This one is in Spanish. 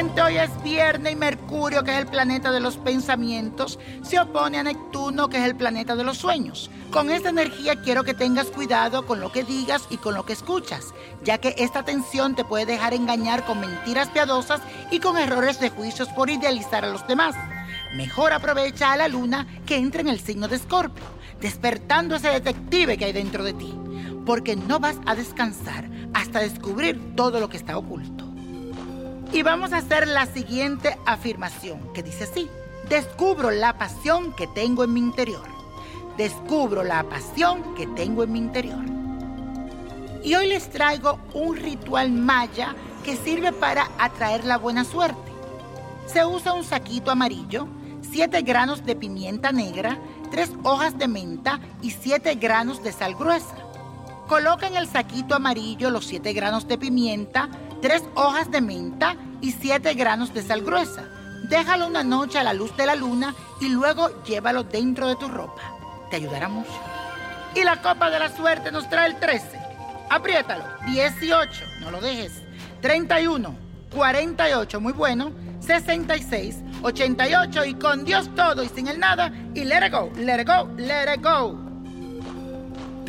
Nuevamente hoy es viernes y Mercurio, que es el planeta de los pensamientos, se opone a Neptuno, que es el planeta de los sueños. Con esta energía quiero que tengas cuidado con lo que digas y con lo que escuchas, ya que esta tensión te puede dejar engañar con mentiras piadosas y con errores de juicios por idealizar a los demás. Mejor aprovecha a la luna que entra en el signo de Escorpio, despertando ese detective que hay dentro de ti, porque no vas a descansar hasta descubrir todo lo que está oculto. Y vamos a hacer la siguiente afirmación que dice así. Descubro la pasión que tengo en mi interior. Descubro la pasión que tengo en mi interior. Y hoy les traigo un ritual maya que sirve para atraer la buena suerte. Se usa un saquito amarillo, 7 granos de pimienta negra, 3 hojas de menta y 7 granos de sal gruesa. Coloca en el saquito amarillo los 7 granos de pimienta, 3 hojas de menta y 7 granos de sal gruesa. Déjalo una noche a la luz de la luna y luego llévalo dentro de tu ropa. Te ayudará mucho. Y la copa de la suerte nos trae el 13. Apriétalo. 18, no lo dejes. 31, 48, muy bueno. 66, 88 y con Dios todo y sin el nada. Y let it go, let it go, let it go.